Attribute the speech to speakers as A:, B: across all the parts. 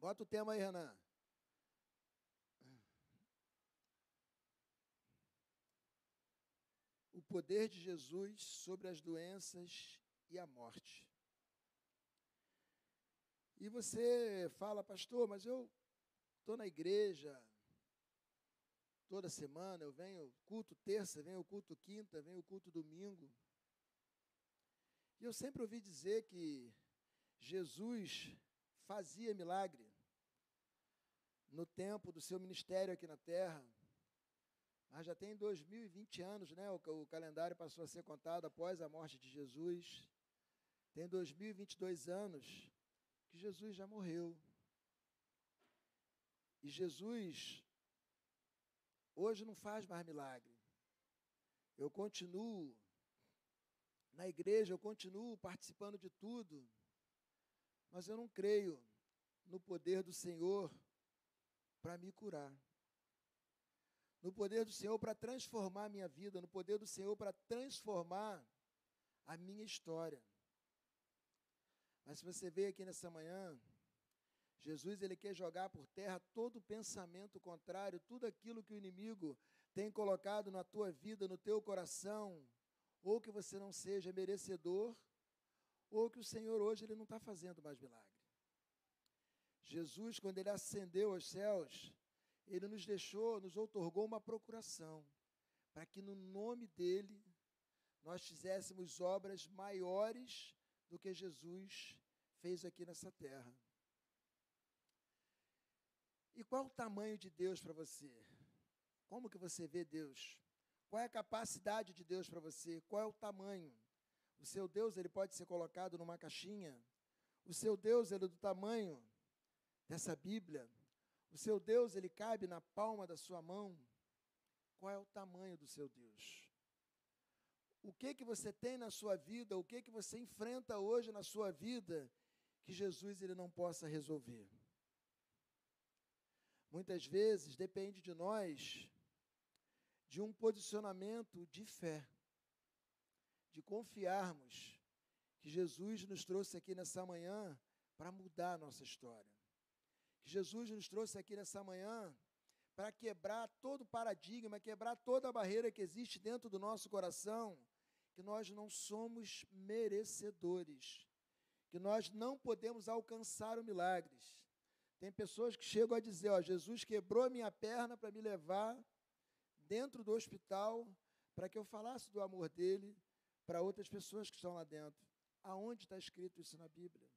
A: Bota o tema aí, Renan. O poder de Jesus sobre as doenças e a morte. E você fala, pastor, mas eu estou na igreja toda semana, eu venho culto terça, venho culto quinta, venho culto domingo. E eu sempre ouvi dizer que Jesus fazia milagre no tempo do seu ministério aqui na terra. Mas já tem 2020 anos, né? O, o calendário passou a ser contado após a morte de Jesus. Tem 2022 anos que Jesus já morreu. E Jesus hoje não faz mais milagre. Eu continuo na igreja, eu continuo participando de tudo, mas eu não creio no poder do Senhor para me curar. No poder do Senhor para transformar a minha vida, no poder do Senhor para transformar a minha história. Mas se você veio aqui nessa manhã, Jesus ele quer jogar por terra todo pensamento contrário, tudo aquilo que o inimigo tem colocado na tua vida, no teu coração, ou que você não seja merecedor, ou que o Senhor hoje ele não está fazendo mais milagre. Jesus, quando ele ascendeu aos céus, ele nos deixou, nos outorgou uma procuração, para que no nome dele nós fizéssemos obras maiores do que Jesus fez aqui nessa terra. E qual o tamanho de Deus para você? Como que você vê Deus? Qual é a capacidade de Deus para você? Qual é o tamanho? O seu Deus, ele pode ser colocado numa caixinha? O seu Deus, ele é do tamanho dessa Bíblia? O seu Deus, ele cabe na palma da sua mão? Qual é o tamanho do seu Deus? o que que você tem na sua vida, o que que você enfrenta hoje na sua vida que Jesus ele não possa resolver. Muitas vezes depende de nós de um posicionamento de fé, de confiarmos que Jesus nos trouxe aqui nessa manhã para mudar a nossa história. Que Jesus nos trouxe aqui nessa manhã para quebrar todo o paradigma, quebrar toda a barreira que existe dentro do nosso coração que nós não somos merecedores, que nós não podemos alcançar o milagres. Tem pessoas que chegam a dizer: Ó, Jesus quebrou a minha perna para me levar dentro do hospital para que eu falasse do amor dele para outras pessoas que estão lá dentro. Aonde está escrito isso na Bíblia?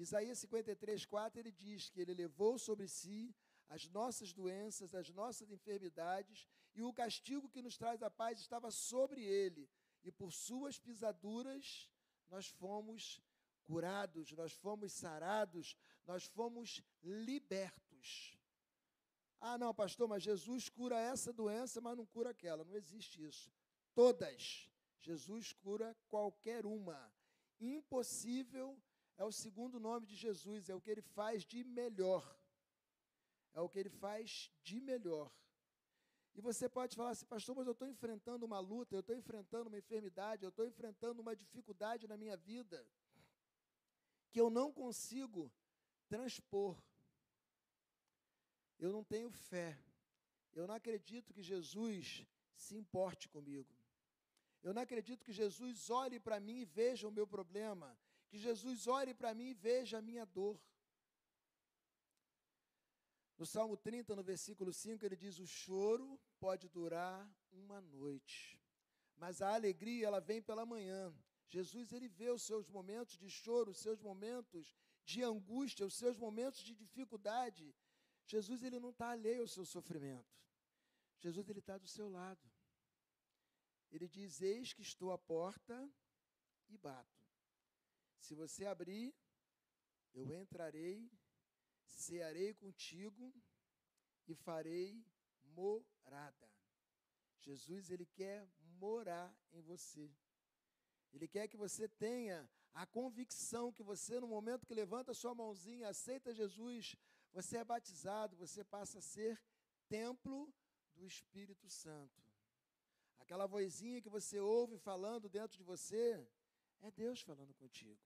A: Isaías 53, 4, ele diz que ele levou sobre si as nossas doenças, as nossas enfermidades, e o castigo que nos traz a paz estava sobre ele, e por suas pisaduras nós fomos curados, nós fomos sarados, nós fomos libertos. Ah, não, pastor, mas Jesus cura essa doença, mas não cura aquela. Não existe isso. Todas. Jesus cura qualquer uma. Impossível é o segundo nome de Jesus, é o que ele faz de melhor é o que ele faz de melhor. E você pode falar assim, pastor, mas eu estou enfrentando uma luta, eu estou enfrentando uma enfermidade, eu estou enfrentando uma dificuldade na minha vida que eu não consigo transpor. Eu não tenho fé. Eu não acredito que Jesus se importe comigo. Eu não acredito que Jesus olhe para mim e veja o meu problema, que Jesus olhe para mim e veja a minha dor. No Salmo 30, no versículo 5, ele diz: O choro pode durar uma noite, mas a alegria ela vem pela manhã. Jesus ele vê os seus momentos de choro, os seus momentos de angústia, os seus momentos de dificuldade. Jesus ele não está alheio ao seu sofrimento. Jesus ele está do seu lado. Ele diz: Eis que estou à porta e bato. Se você abrir, eu entrarei cearei contigo e farei morada. Jesus, ele quer morar em você. Ele quer que você tenha a convicção que você, no momento que levanta sua mãozinha, aceita Jesus, você é batizado, você passa a ser templo do Espírito Santo. Aquela vozinha que você ouve falando dentro de você, é Deus falando contigo.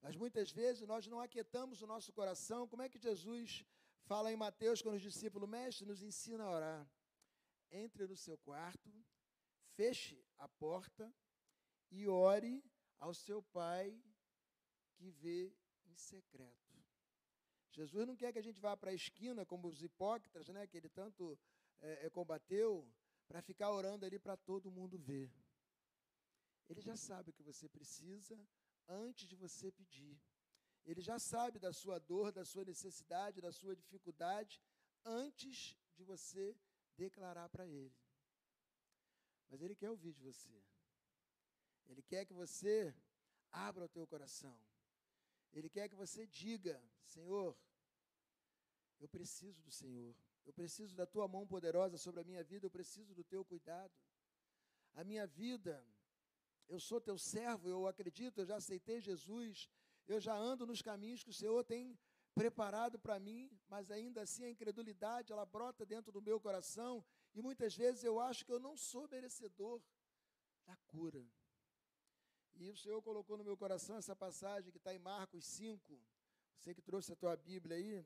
A: Mas muitas vezes nós não aquietamos o nosso coração. Como é que Jesus fala em Mateus quando os discípulos, mestre, nos ensina a orar? Entre no seu quarto, feche a porta e ore ao seu Pai que vê em secreto. Jesus não quer que a gente vá para a esquina, como os hipócritas, né, que ele tanto é, combateu, para ficar orando ali para todo mundo ver. Ele já sabe o que você precisa antes de você pedir. Ele já sabe da sua dor, da sua necessidade, da sua dificuldade, antes de você declarar para Ele. Mas Ele quer ouvir de você. Ele quer que você abra o teu coração. Ele quer que você diga: Senhor, eu preciso do Senhor. Eu preciso da tua mão poderosa sobre a minha vida. Eu preciso do teu cuidado. A minha vida, eu sou teu servo. Eu acredito. Eu já aceitei Jesus. Eu já ando nos caminhos que o Senhor tem preparado para mim, mas ainda assim a incredulidade ela brota dentro do meu coração e muitas vezes eu acho que eu não sou merecedor da cura. E o Senhor colocou no meu coração essa passagem que está em Marcos 5. Você que trouxe a tua Bíblia aí.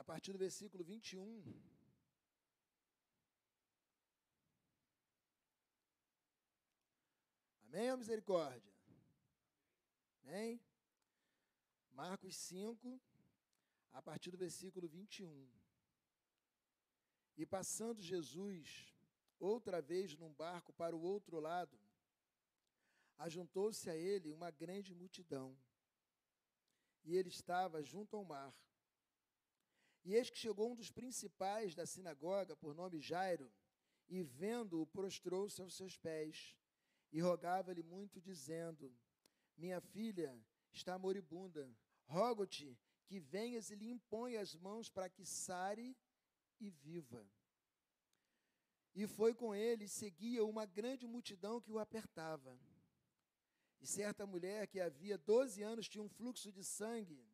A: A partir do versículo 21. Amém ou misericórdia? Amém? Marcos 5, a partir do versículo 21. E passando Jesus outra vez num barco para o outro lado, ajuntou-se a ele uma grande multidão. E ele estava junto ao mar. E eis que chegou um dos principais da sinagoga, por nome Jairo, e vendo-o, prostrou-se aos seus pés e rogava-lhe muito, dizendo: Minha filha está moribunda, rogo-te que venhas e lhe imponha as mãos para que sare e viva. E foi com ele, e seguia uma grande multidão que o apertava. E certa mulher que havia 12 anos tinha um fluxo de sangue,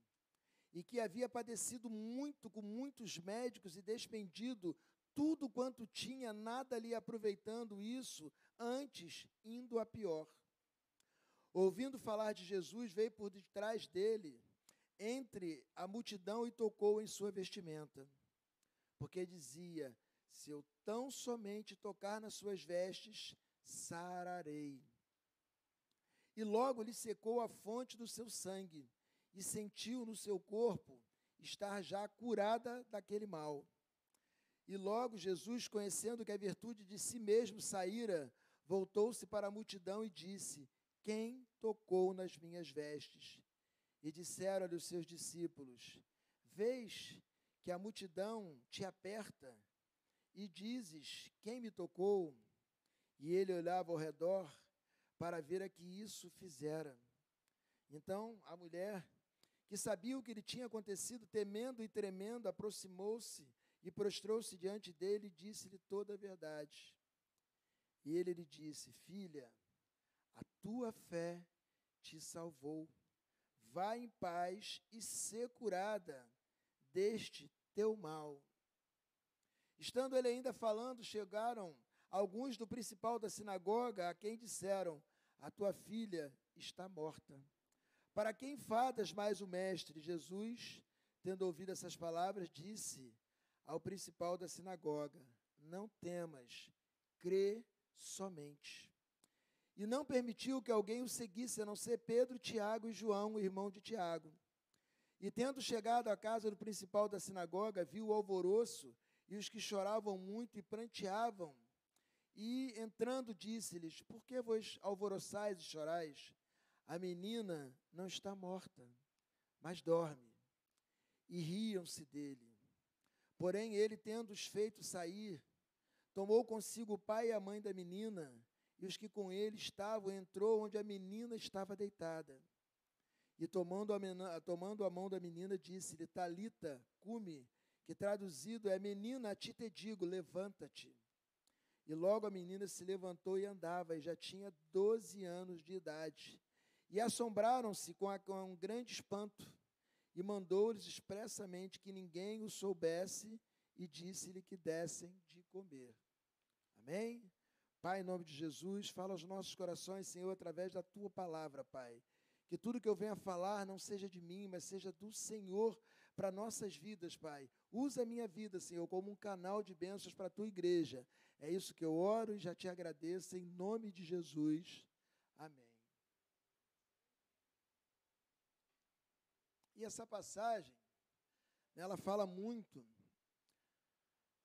A: e que havia padecido muito com muitos médicos e despendido tudo quanto tinha, nada lhe aproveitando isso, antes indo a pior. Ouvindo falar de Jesus, veio por detrás dele entre a multidão e tocou em sua vestimenta, porque dizia: Se eu tão somente tocar nas suas vestes, sararei. E logo lhe secou a fonte do seu sangue, e sentiu no seu corpo estar já curada daquele mal. E logo Jesus, conhecendo que a virtude de si mesmo saíra, voltou-se para a multidão e disse: Quem tocou nas minhas vestes? E disseram-lhe os seus discípulos: Vês que a multidão te aperta e dizes: Quem me tocou? E ele olhava ao redor para ver a que isso fizera. Então a mulher, que sabia o que lhe tinha acontecido, temendo e tremendo, aproximou-se e prostrou-se diante dele e disse-lhe toda a verdade. E ele lhe disse: Filha, a tua fé te salvou vá em paz e ser curada deste teu mal. Estando ele ainda falando, chegaram alguns do principal da sinagoga, a quem disseram: A tua filha está morta. Para quem enfadas mais o mestre? Jesus, tendo ouvido essas palavras, disse ao principal da sinagoga: Não temas, crê somente e não permitiu que alguém o seguisse, a não ser Pedro, Tiago e João, o irmão de Tiago. E tendo chegado à casa do principal da sinagoga, viu o alvoroço e os que choravam muito e pranteavam. E entrando, disse-lhes: Por que vos alvoroçais e chorais? A menina não está morta, mas dorme. E riam-se dele. Porém, ele, tendo-os feito sair, tomou consigo o pai e a mãe da menina e os que com ele estavam, entrou onde a menina estava deitada. E tomando a, menina, tomando a mão da menina, disse-lhe, Talita, cume, que traduzido é, menina, a ti te digo, levanta-te. E logo a menina se levantou e andava, e já tinha doze anos de idade. E assombraram-se com, com um grande espanto, e mandou-lhes expressamente que ninguém o soubesse, e disse-lhe que dessem de comer. Amém? Pai, em nome de Jesus, fala aos nossos corações, Senhor, através da tua palavra, Pai. Que tudo que eu venha falar não seja de mim, mas seja do Senhor para nossas vidas, Pai. Usa a minha vida, Senhor, como um canal de bênçãos para a tua igreja. É isso que eu oro e já te agradeço, em nome de Jesus. Amém. E essa passagem, ela fala muito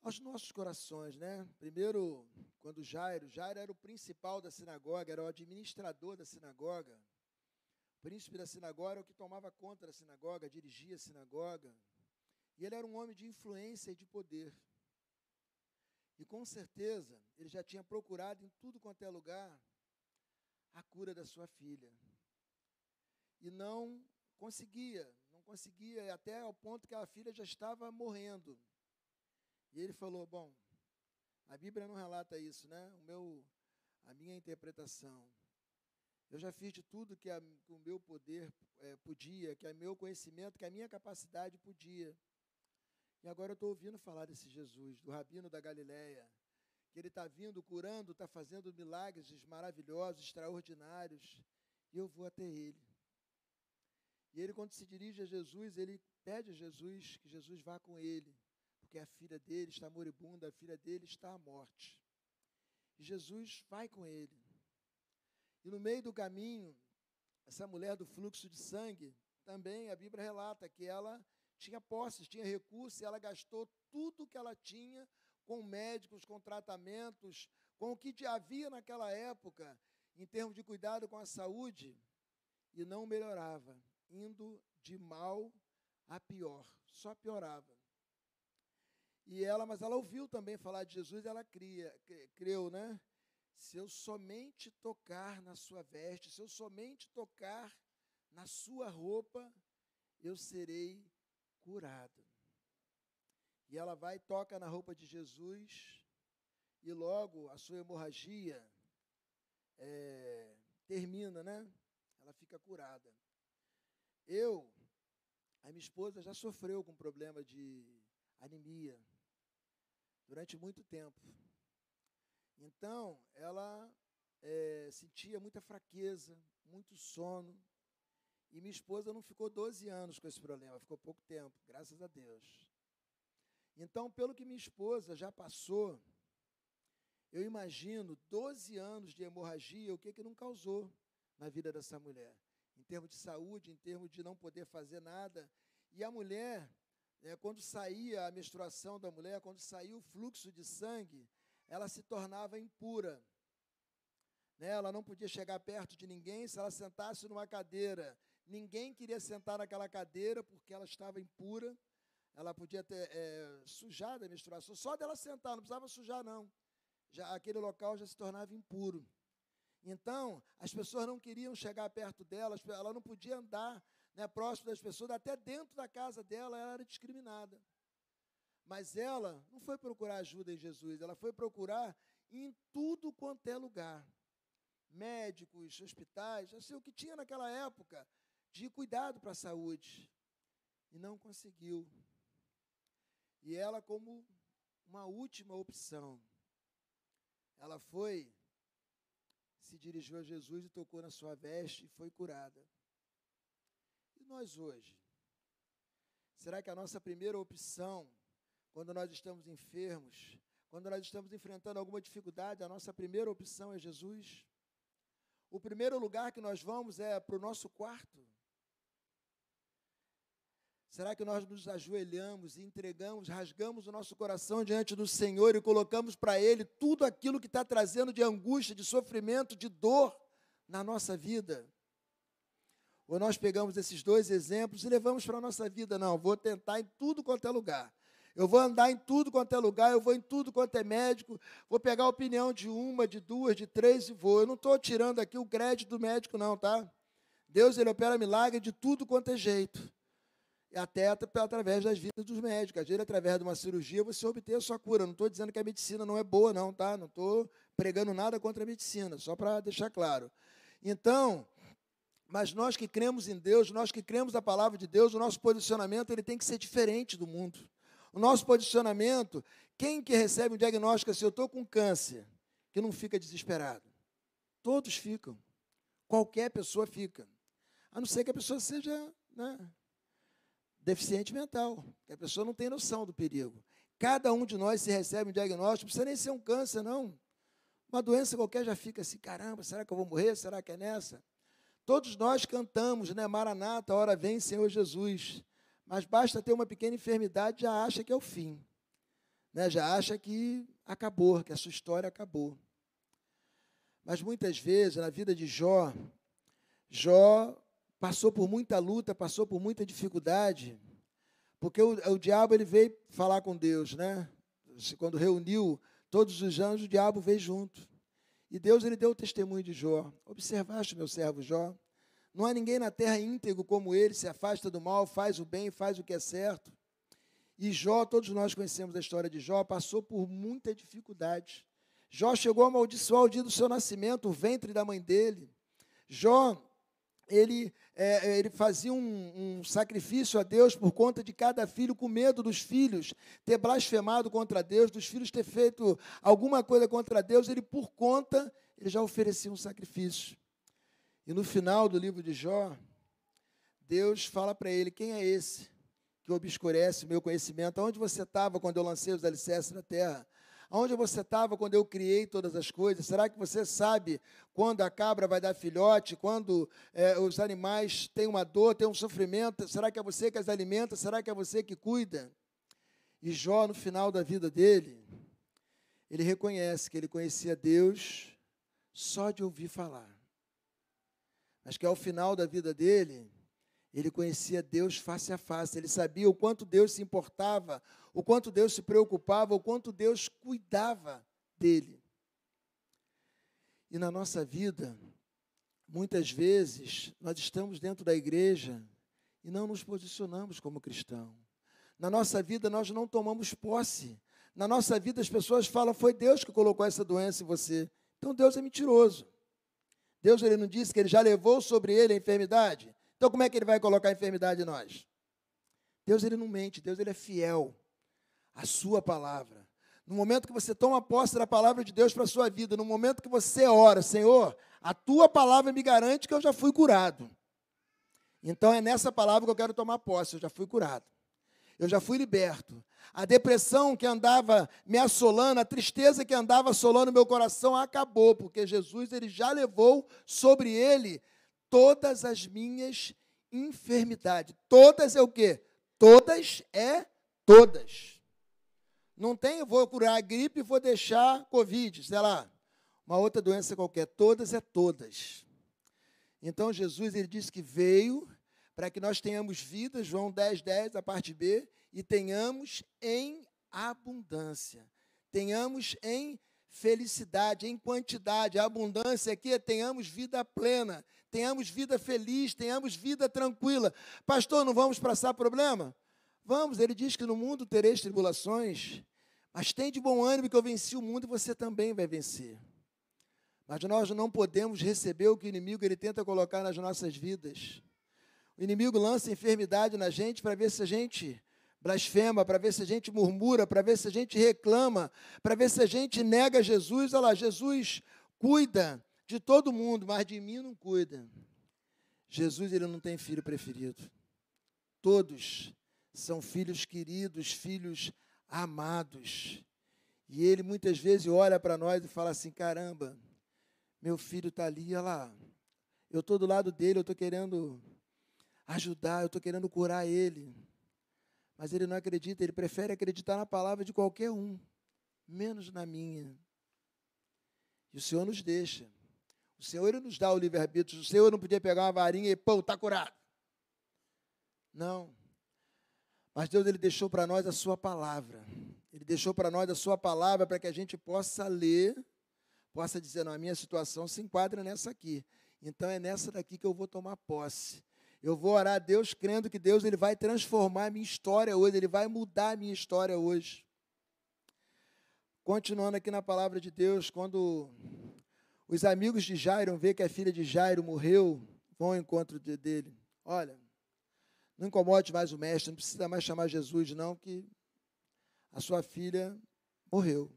A: aos nossos corações, né? Primeiro, quando Jairo, Jairo era o principal da sinagoga, era o administrador da sinagoga. O príncipe da sinagoga era o que tomava conta da sinagoga, dirigia a sinagoga. E ele era um homem de influência e de poder. E com certeza, ele já tinha procurado em tudo quanto é lugar a cura da sua filha. E não conseguia, não conseguia, até ao ponto que a filha já estava morrendo. E ele falou: Bom, a Bíblia não relata isso, né? O meu, a minha interpretação. Eu já fiz de tudo que, a, que o meu poder é, podia, que o meu conhecimento, que a minha capacidade podia. E agora eu estou ouvindo falar desse Jesus, do rabino da Galileia, que ele está vindo, curando, está fazendo milagres maravilhosos, extraordinários, e eu vou até ele. E ele, quando se dirige a Jesus, ele pede a Jesus que Jesus vá com ele, porque a filha dele está moribunda, a filha dele está à morte. E Jesus vai com ele. E no meio do caminho, essa mulher do fluxo de sangue, também a Bíblia relata que ela tinha posses, tinha recursos, e ela gastou tudo que ela tinha com médicos, com tratamentos, com o que havia naquela época em termos de cuidado com a saúde, e não melhorava, indo de mal a pior, só piorava. E ela, mas ela ouviu também falar de Jesus, ela cria, creu, né? Se eu somente tocar na sua veste, se eu somente tocar na sua roupa, eu serei curada. E ela vai toca na roupa de Jesus, e logo a sua hemorragia é, termina, né? Ela fica curada. Eu, a minha esposa já sofreu com problema de anemia durante muito tempo. Então, ela é, sentia muita fraqueza, muito sono, e minha esposa não ficou 12 anos com esse problema, ficou pouco tempo, graças a Deus. Então, pelo que minha esposa já passou, eu imagino 12 anos de hemorragia, o que, que não causou na vida dessa mulher, termos de saúde, em termos de não poder fazer nada. E a mulher, é, quando saía a menstruação da mulher, quando saía o fluxo de sangue, ela se tornava impura. Né? Ela não podia chegar perto de ninguém se ela sentasse numa cadeira Ninguém queria sentar naquela cadeira porque ela estava impura. Ela podia ter é, sujado a menstruação. Só dela sentar, não precisava sujar, não. Já, aquele local já se tornava impuro. Então, as pessoas não queriam chegar perto dela, ela não podia andar né, próximo das pessoas, até dentro da casa dela ela era discriminada. Mas ela não foi procurar ajuda em Jesus, ela foi procurar em tudo quanto é lugar. Médicos, hospitais, assim, o que tinha naquela época de cuidado para a saúde e não conseguiu. E ela, como uma última opção, ela foi, se dirigiu a Jesus e tocou na sua veste e foi curada. E nós hoje? Será que a nossa primeira opção, quando nós estamos enfermos, quando nós estamos enfrentando alguma dificuldade, a nossa primeira opção é Jesus? O primeiro lugar que nós vamos é para o nosso quarto. Será que nós nos ajoelhamos e entregamos, rasgamos o nosso coração diante do Senhor e colocamos para Ele tudo aquilo que está trazendo de angústia, de sofrimento, de dor na nossa vida? Ou nós pegamos esses dois exemplos e levamos para a nossa vida? Não, vou tentar em tudo quanto é lugar. Eu vou andar em tudo quanto é lugar, eu vou em tudo quanto é médico, vou pegar a opinião de uma, de duas, de três e vou. Eu não estou tirando aqui o crédito do médico, não, tá? Deus, ele opera milagre de tudo quanto é jeito até através das vidas dos médicos. Às vezes, através de uma cirurgia, você obtém a sua cura. Não estou dizendo que a medicina não é boa, não, tá? Não estou pregando nada contra a medicina, só para deixar claro. Então, mas nós que cremos em Deus, nós que cremos na palavra de Deus, o nosso posicionamento ele tem que ser diferente do mundo. O nosso posicionamento, quem que recebe um diagnóstico assim, eu estou com câncer, que não fica desesperado? Todos ficam. Qualquer pessoa fica. A não ser que a pessoa seja né, deficiente mental, que a pessoa não tem noção do perigo. Cada um de nós, se recebe um diagnóstico, não precisa nem ser um câncer, não. Uma doença qualquer já fica assim, caramba, será que eu vou morrer? Será que é nessa? Todos nós cantamos, né? Maranata, hora vem, Senhor Jesus. Mas basta ter uma pequena enfermidade, já acha que é o fim. Né? Já acha que acabou, que a sua história acabou. Mas muitas vezes, na vida de Jó, Jó passou por muita luta, passou por muita dificuldade, porque o, o diabo ele veio falar com Deus, né? Quando reuniu todos os anjos, o diabo veio junto. E Deus ele deu o testemunho de Jó. Observaste, meu servo Jó? Não há ninguém na terra íntegro como ele, se afasta do mal, faz o bem, faz o que é certo. E Jó, todos nós conhecemos a história de Jó, passou por muita dificuldade. Jó chegou a amaldiçoar o dia do seu nascimento, o ventre da mãe dele. Jó ele, é, é, ele fazia um, um, sacrifício a Deus por conta de cada filho, com medo dos filhos ter blasfemado contra Deus, dos filhos ter feito alguma coisa contra Deus, ele, por conta, ele já oferecia um sacrifício. E no final do livro de Jó, Deus fala para ele: Quem é esse que obscurece o meu conhecimento? Onde você estava quando eu lancei os alicerces na terra? Onde você estava quando eu criei todas as coisas? Será que você sabe quando a cabra vai dar filhote? Quando é, os animais têm uma dor, têm um sofrimento? Será que é você que as alimenta? Será que é você que cuida? E Jó, no final da vida dele, ele reconhece que ele conhecia Deus só de ouvir falar. Mas que ao final da vida dele, ele conhecia Deus face a face, ele sabia o quanto Deus se importava, o quanto Deus se preocupava, o quanto Deus cuidava dele. E na nossa vida, muitas vezes, nós estamos dentro da igreja e não nos posicionamos como cristão. Na nossa vida, nós não tomamos posse. Na nossa vida, as pessoas falam: foi Deus que colocou essa doença em você. Então, Deus é mentiroso. Deus ele não disse que ele já levou sobre ele a enfermidade? Então, como é que ele vai colocar a enfermidade em nós? Deus ele não mente, Deus ele é fiel à sua palavra. No momento que você toma posse da palavra de Deus para a sua vida, no momento que você ora, Senhor, a tua palavra me garante que eu já fui curado. Então é nessa palavra que eu quero tomar posse, eu já fui curado. Eu já fui liberto. A depressão que andava me assolando, a tristeza que andava assolando meu coração acabou, porque Jesus ele já levou sobre ele todas as minhas enfermidades. Todas é o quê? Todas é todas. Não tem, vou curar a gripe e vou deixar Covid, sei lá, uma outra doença qualquer. Todas é todas. Então Jesus ele disse que veio para que nós tenhamos vida, João 10, 10, a parte B, e tenhamos em abundância. Tenhamos em felicidade, em quantidade. A abundância aqui é tenhamos vida plena, tenhamos vida feliz, tenhamos vida tranquila. Pastor, não vamos passar problema? Vamos, ele diz que no mundo tereis tribulações, mas tem de bom ânimo que eu venci o mundo e você também vai vencer. Mas nós não podemos receber o que o inimigo ele tenta colocar nas nossas vidas. O inimigo lança enfermidade na gente para ver se a gente blasfema, para ver se a gente murmura, para ver se a gente reclama, para ver se a gente nega Jesus. Olha lá, Jesus cuida de todo mundo, mas de mim não cuida. Jesus ele não tem filho preferido. Todos são filhos queridos, filhos amados. E ele muitas vezes olha para nós e fala assim: caramba, meu filho está ali, olha lá. Eu estou do lado dele, eu estou querendo ajudar, eu estou querendo curar ele. Mas ele não acredita, ele prefere acreditar na palavra de qualquer um, menos na minha. E o Senhor nos deixa. O Senhor ele nos dá o livre-arbítrio. O Senhor não podia pegar uma varinha e, pô, está curado. Não. Mas Deus ele deixou para nós a sua palavra. Ele deixou para nós a sua palavra para que a gente possa ler, possa dizer, não, a minha situação se enquadra nessa aqui. Então é nessa daqui que eu vou tomar posse. Eu vou orar a Deus crendo que Deus ele vai transformar a minha história hoje, ele vai mudar a minha história hoje. Continuando aqui na palavra de Deus, quando os amigos de Jairo vê que a filha de Jairo morreu, vão ao encontro dele. Olha, não incomode mais o mestre, não precisa mais chamar Jesus, não, que a sua filha morreu.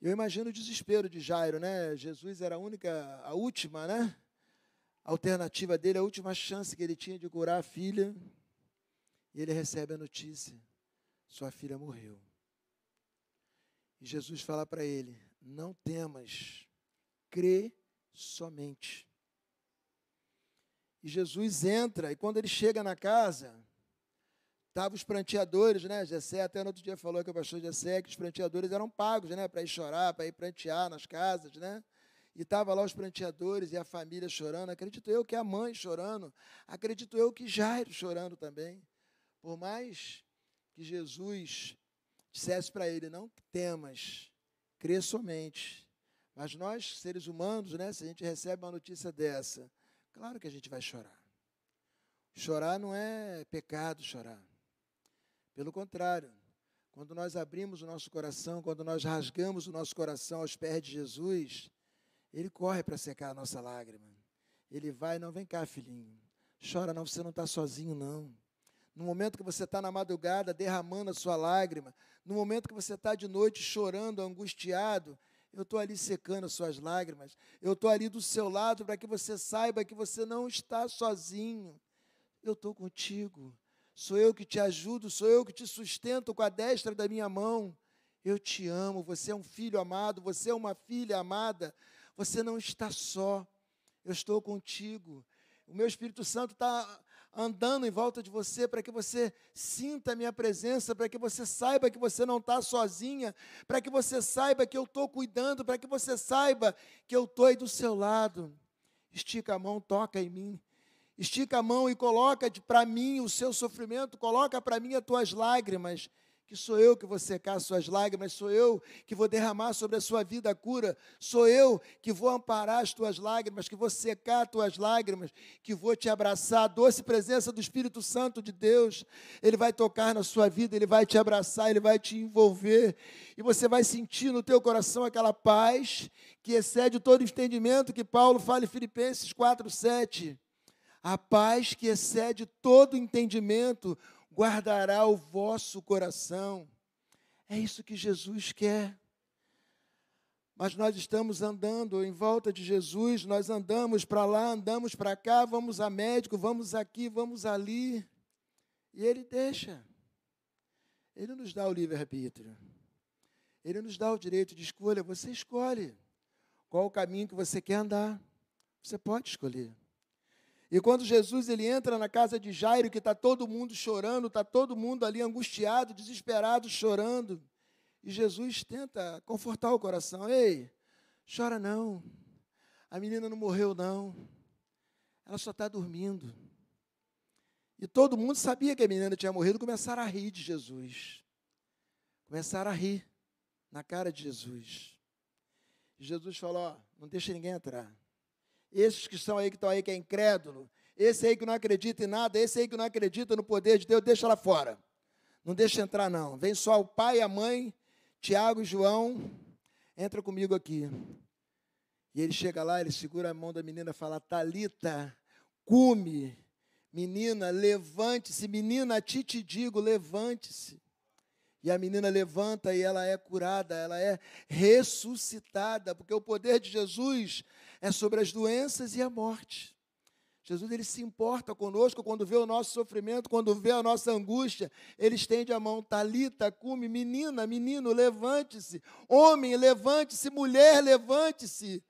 A: Eu imagino o desespero de Jairo, né? Jesus era a única, a última, né? A alternativa dele, a última chance que ele tinha de curar a filha. E ele recebe a notícia: sua filha morreu. E Jesus fala para ele: não temas, crê somente. E Jesus entra, e quando ele chega na casa, estavam os pranteadores, né? Gessé até no outro dia falou que o pastor Gessé, que os pranteadores eram pagos, né? Para ir chorar, para ir prantear nas casas, né? E estava lá os pranteadores e a família chorando. Acredito eu que a mãe chorando. Acredito eu que Jairo chorando também. Por mais que Jesus dissesse para ele, não temas, crê somente. Mas nós, seres humanos, né, se a gente recebe uma notícia dessa, claro que a gente vai chorar. Chorar não é pecado chorar. Pelo contrário, quando nós abrimos o nosso coração, quando nós rasgamos o nosso coração aos pés de Jesus, ele corre para secar a nossa lágrima. Ele vai, não, vem cá, filhinho. Chora não, você não está sozinho, não. No momento que você está na madrugada derramando a sua lágrima, no momento que você está de noite chorando, angustiado, eu estou ali secando as suas lágrimas. Eu estou ali do seu lado para que você saiba que você não está sozinho. Eu estou contigo. Sou eu que te ajudo, sou eu que te sustento com a destra da minha mão. Eu te amo, você é um filho amado, você é uma filha amada. Você não está só. Eu estou contigo. O meu Espírito Santo está andando em volta de você para que você sinta a minha presença, para que você saiba que você não está sozinha, para que você saiba que eu estou cuidando, para que você saiba que eu estou aí do seu lado. Estica a mão, toca em mim. Estica a mão e coloca para mim o seu sofrimento, coloca para mim as tuas lágrimas que sou eu que vou secar as suas lágrimas, sou eu que vou derramar sobre a sua vida a cura, sou eu que vou amparar as tuas lágrimas, que vou secar as tuas lágrimas, que vou te abraçar. A doce presença do Espírito Santo de Deus, ele vai tocar na sua vida, ele vai te abraçar, ele vai te envolver, e você vai sentir no teu coração aquela paz que excede todo entendimento que Paulo fala em Filipenses 4:7. A paz que excede todo entendimento guardará o vosso coração. É isso que Jesus quer. Mas nós estamos andando em volta de Jesus, nós andamos para lá, andamos para cá, vamos a médico, vamos aqui, vamos ali. E Ele deixa. Ele nos dá o livre-arbítrio. Ele nos dá o direito de escolha. Você escolhe qual o caminho que você quer andar. Você pode escolher. E quando Jesus ele entra na casa de Jairo, que está todo mundo chorando, está todo mundo ali angustiado, desesperado, chorando, e Jesus tenta confortar o coração. Ei, chora não. A menina não morreu não. Ela só está dormindo. E todo mundo sabia que a menina tinha morrido, começaram a rir de Jesus. Começaram a rir na cara de Jesus. E Jesus falou: ó, não deixa ninguém entrar. Esses que são aí, que estão aí, que é incrédulo, esse aí que não acredita em nada, esse aí que não acredita no poder de Deus, deixa lá fora. Não deixa entrar, não. Vem só o pai, a mãe, Tiago e João. Entra comigo aqui. E ele chega lá, ele segura a mão da menina e fala: Talita, cume. Menina, levante-se. Menina, a ti te digo, levante-se. E a menina levanta e ela é curada, ela é ressuscitada, porque o poder de Jesus é sobre as doenças e a morte. Jesus ele se importa conosco quando vê o nosso sofrimento, quando vê a nossa angústia, ele estende a mão, talita, cume, menina, menino, levante-se, homem, levante-se, mulher, levante-se.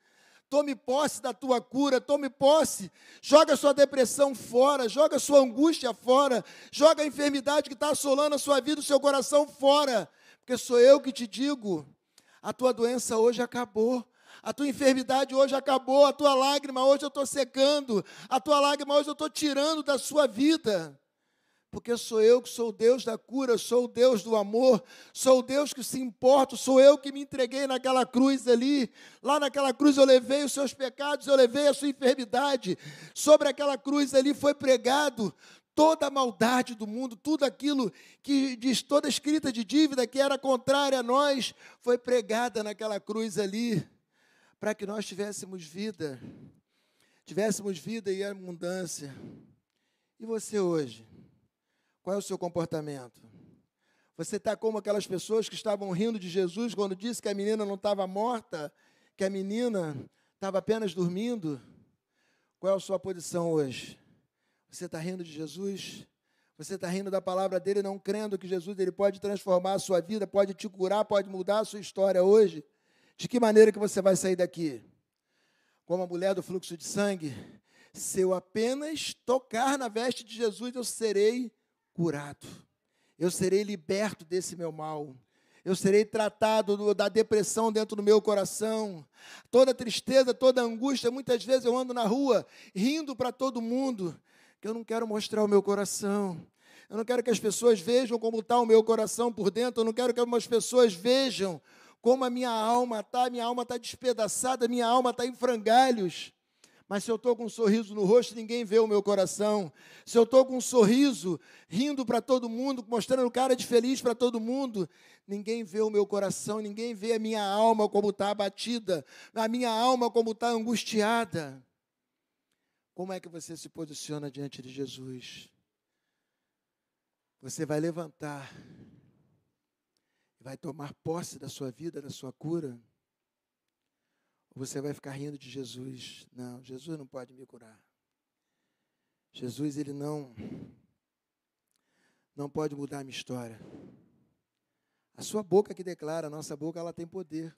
A: Tome posse da tua cura, tome posse. Joga a sua depressão fora, joga a sua angústia fora, joga a enfermidade que está assolando a sua vida, o seu coração fora. Porque sou eu que te digo: a tua doença hoje acabou. A tua enfermidade hoje acabou, a tua lágrima hoje eu estou secando, a tua lágrima hoje eu estou tirando da sua vida porque sou eu que sou o Deus da cura, sou o Deus do amor, sou o Deus que se importa, sou eu que me entreguei naquela cruz ali. Lá naquela cruz eu levei os seus pecados, eu levei a sua enfermidade. Sobre aquela cruz ali foi pregado toda a maldade do mundo, tudo aquilo que diz toda escrita de dívida que era contrária a nós, foi pregada naquela cruz ali, para que nós tivéssemos vida, tivéssemos vida e abundância. E você hoje? Qual é o seu comportamento? Você está como aquelas pessoas que estavam rindo de Jesus quando disse que a menina não estava morta, que a menina estava apenas dormindo? Qual é a sua posição hoje? Você está rindo de Jesus? Você está rindo da palavra dele, não crendo que Jesus ele pode transformar a sua vida, pode te curar, pode mudar a sua história hoje? De que maneira que você vai sair daqui? Como a mulher do fluxo de sangue? Se eu apenas tocar na veste de Jesus, eu serei curado. Eu serei liberto desse meu mal. Eu serei tratado do, da depressão dentro do meu coração. Toda tristeza, toda angústia. Muitas vezes eu ando na rua rindo para todo mundo, que eu não quero mostrar o meu coração. Eu não quero que as pessoas vejam como está o meu coração por dentro. Eu não quero que algumas pessoas vejam como a minha alma está. Minha alma está despedaçada, minha alma está em frangalhos. Mas se eu estou com um sorriso no rosto, ninguém vê o meu coração. Se eu estou com um sorriso, rindo para todo mundo, mostrando cara de feliz para todo mundo, ninguém vê o meu coração, ninguém vê a minha alma como está abatida, a minha alma como está angustiada. Como é que você se posiciona diante de Jesus? Você vai levantar, vai tomar posse da sua vida, da sua cura? Ou você vai ficar rindo de Jesus? Não, Jesus não pode me curar. Jesus, ele não não pode mudar a minha história. A sua boca que declara, a nossa boca ela tem poder.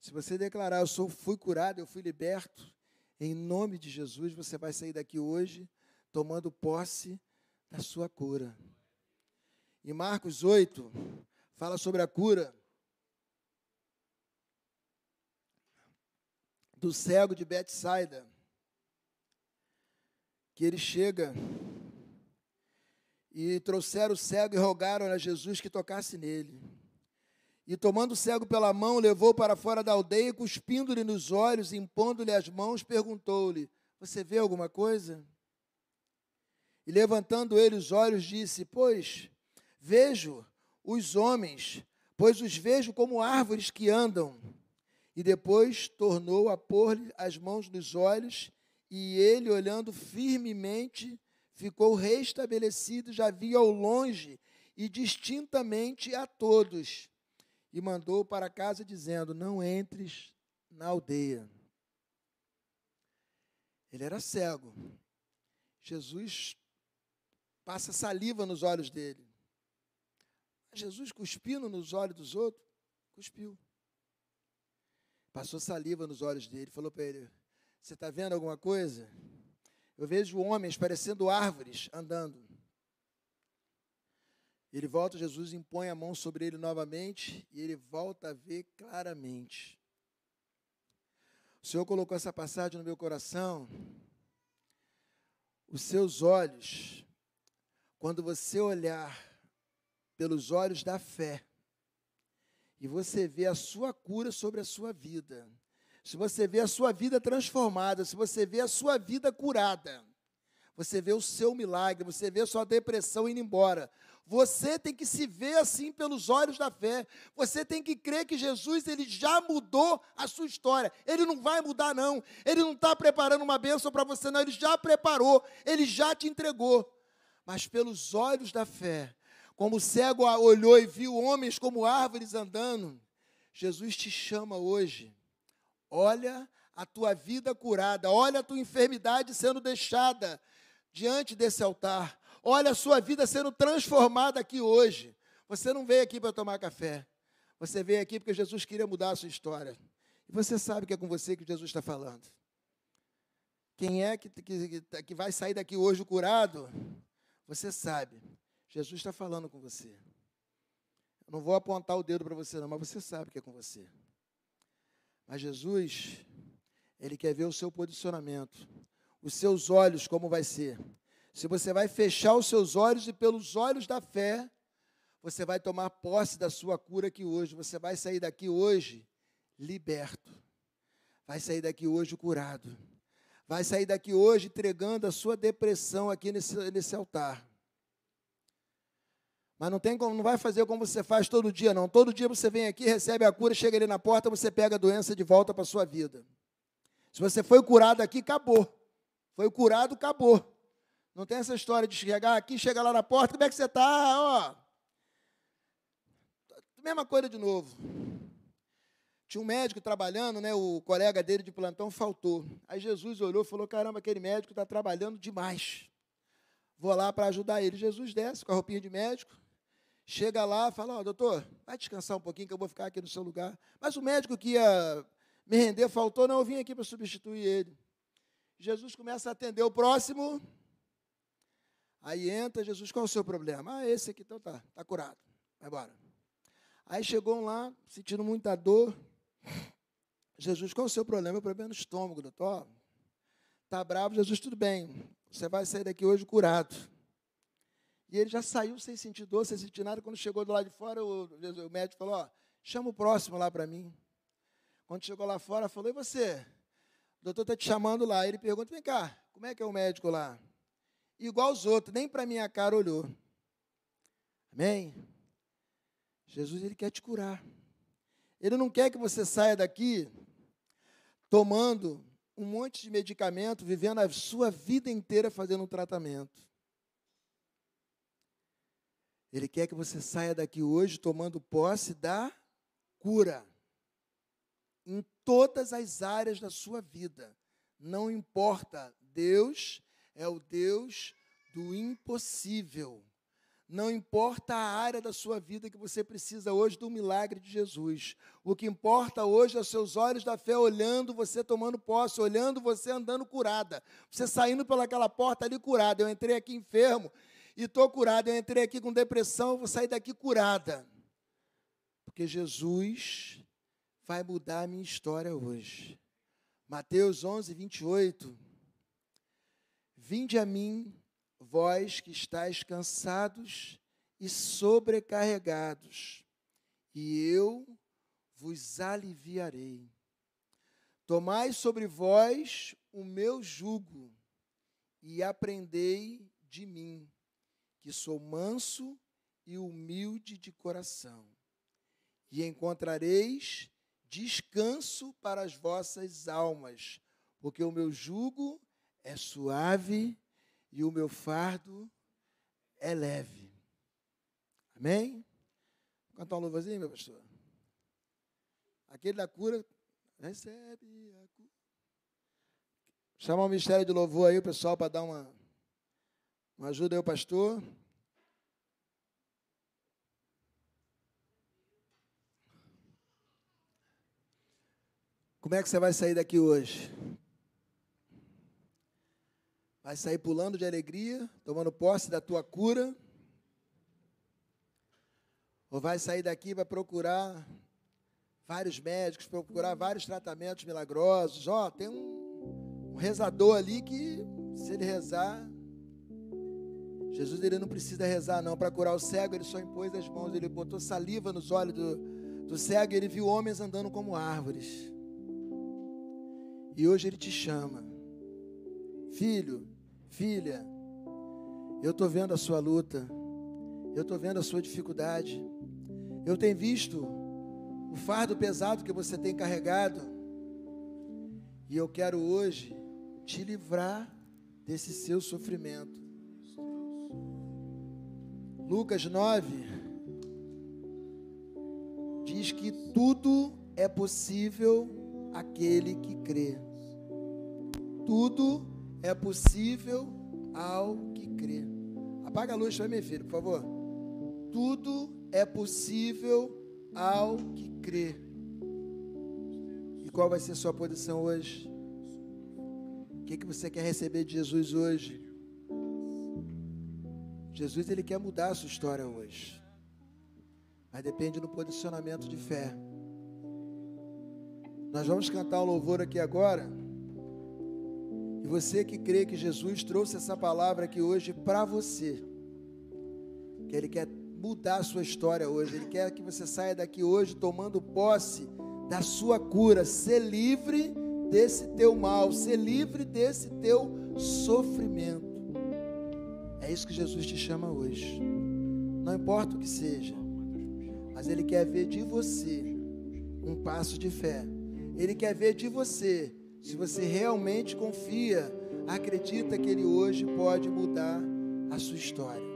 A: Se você declarar, eu sou, fui curado, eu fui liberto, em nome de Jesus, você vai sair daqui hoje tomando posse da sua cura. E Marcos 8 fala sobre a cura. do cego de Betsaida, que ele chega e trouxeram o cego e rogaram a Jesus que tocasse nele. E tomando o cego pela mão, levou para fora da aldeia, cuspindo-lhe nos olhos, impondo-lhe as mãos, perguntou-lhe: Você vê alguma coisa? E levantando ele os olhos, disse: Pois vejo os homens, pois os vejo como árvores que andam. E depois tornou a pôr-lhe as mãos nos olhos, e ele, olhando firmemente, ficou restabelecido, já via ao longe e distintamente a todos. E mandou para casa, dizendo: Não entres na aldeia. Ele era cego. Jesus passa saliva nos olhos dele. Jesus cuspindo nos olhos dos outros, cuspiu. Passou saliva nos olhos dele, falou para ele: Você está vendo alguma coisa? Eu vejo homens parecendo árvores andando. Ele volta, Jesus impõe a mão sobre ele novamente e ele volta a ver claramente. O Senhor colocou essa passagem no meu coração. Os seus olhos, quando você olhar pelos olhos da fé, e você vê a sua cura sobre a sua vida, se você vê a sua vida transformada, se você vê a sua vida curada, você vê o seu milagre, você vê a sua depressão indo embora. Você tem que se ver assim pelos olhos da fé. Você tem que crer que Jesus ele já mudou a sua história. Ele não vai mudar não. Ele não está preparando uma bênção para você não. Ele já preparou. Ele já te entregou. Mas pelos olhos da fé, como o cego olhou e viu homens como árvores andando, Jesus te chama hoje. Olha a tua vida curada, olha a tua enfermidade sendo deixada diante desse altar. Olha a sua vida sendo transformada aqui hoje. Você não veio aqui para tomar café. Você veio aqui porque Jesus queria mudar a sua história. E você sabe que é com você que Jesus está falando. Quem é que, que, que vai sair daqui hoje curado? Você sabe. Jesus está falando com você. Eu não vou apontar o dedo para você, não, mas você sabe que é com você. Mas Jesus, Ele quer ver o seu posicionamento, os seus olhos, como vai ser. Se você vai fechar os seus olhos e pelos olhos da fé, você vai tomar posse da sua cura aqui hoje. Você vai sair daqui hoje liberto. Vai sair daqui hoje curado. Vai sair daqui hoje entregando a sua depressão aqui nesse, nesse altar. Mas não tem como, não vai fazer como você faz todo dia, não. Todo dia você vem aqui, recebe a cura, chega ali na porta, você pega a doença de volta para a sua vida. Se você foi curado aqui, acabou. Foi curado, acabou. Não tem essa história de chegar aqui, chegar lá na porta, como é que você está? Ó. Mesma coisa de novo. Tinha um médico trabalhando, né? O colega dele de plantão faltou. Aí Jesus olhou e falou: Caramba, aquele médico está trabalhando demais. Vou lá para ajudar ele. Jesus desce com a roupinha de médico, chega lá, fala: oh, doutor, vai descansar um pouquinho que eu vou ficar aqui no seu lugar. Mas o médico que ia me render faltou, não, eu vim aqui para substituir ele. Jesus começa a atender o próximo. Aí entra Jesus, qual é o seu problema? Ah, esse aqui, então tá, tá curado. Vai embora. Aí chegou um lá, sentindo muita dor. Jesus, qual é o seu problema? O problema é no estômago, doutor. Está bravo, Jesus, tudo bem. Você vai sair daqui hoje curado. E ele já saiu sem sentir dor, sem sentir nada. Quando chegou do lado de fora, o, o médico falou: ó, chama o próximo lá para mim. Quando chegou lá fora, falou: e você? O doutor está te chamando lá. Ele pergunta: vem cá, como é que é o médico lá? Igual os outros, nem para minha cara olhou. Amém? Jesus, ele quer te curar. Ele não quer que você saia daqui tomando um monte de medicamento, vivendo a sua vida inteira fazendo um tratamento. Ele quer que você saia daqui hoje tomando posse da cura em todas as áreas da sua vida. Não importa, Deus é o Deus do impossível. Não importa a área da sua vida que você precisa hoje do milagre de Jesus. O que importa hoje é os seus olhos da fé olhando você tomando posse, olhando você andando curada. Você saindo pelaquela porta ali curada. Eu entrei aqui enfermo e estou curada. Eu entrei aqui com depressão, eu vou sair daqui curada. Porque Jesus vai mudar a minha história hoje. Mateus 11, 28. Vinde a mim vós que estáis cansados e sobrecarregados, e eu vos aliviarei. Tomai sobre vós o meu jugo e aprendei de mim, que sou manso e humilde de coração, e encontrareis descanso para as vossas almas, porque o meu jugo é suave e o meu fardo é leve. Amém? Cantar um louvorzinho, meu pastor? Aquele da cura, recebe a cura. Chamar o ministério de louvor aí, o pessoal, para dar uma, uma ajuda aí, pastor. Como é que você vai sair daqui hoje? Vai sair pulando de alegria, tomando posse da tua cura? Ou vai sair daqui vai procurar vários médicos, procurar vários tratamentos milagrosos? Ó, oh, tem um, um rezador ali que, se ele rezar, Jesus ele não precisa rezar não. Para curar o cego, ele só impôs as mãos, ele botou saliva nos olhos do, do cego e ele viu homens andando como árvores. E hoje ele te chama, filho, Filha, eu estou vendo a sua luta, eu estou vendo a sua dificuldade, eu tenho visto o fardo pesado que você tem carregado, e eu quero hoje te livrar desse seu sofrimento. Lucas 9 diz que tudo é possível aquele que crê. Tudo é possível ao que crê. Apaga a luz para mim, filho, por favor. Tudo é possível ao que crê. E qual vai ser a sua posição hoje? O que, que você quer receber de Jesus hoje? Jesus ele quer mudar a sua história hoje. Mas depende do posicionamento de fé. Nós vamos cantar um louvor aqui agora. E você que crê que Jesus trouxe essa palavra aqui hoje para você, que Ele quer mudar a sua história hoje, Ele quer que você saia daqui hoje tomando posse da sua cura, ser livre desse teu mal, ser livre desse teu sofrimento. É isso que Jesus te chama hoje. Não importa o que seja, mas Ele quer ver de você um passo de fé. Ele quer ver de você se você realmente confia, acredita que Ele hoje pode mudar a sua história.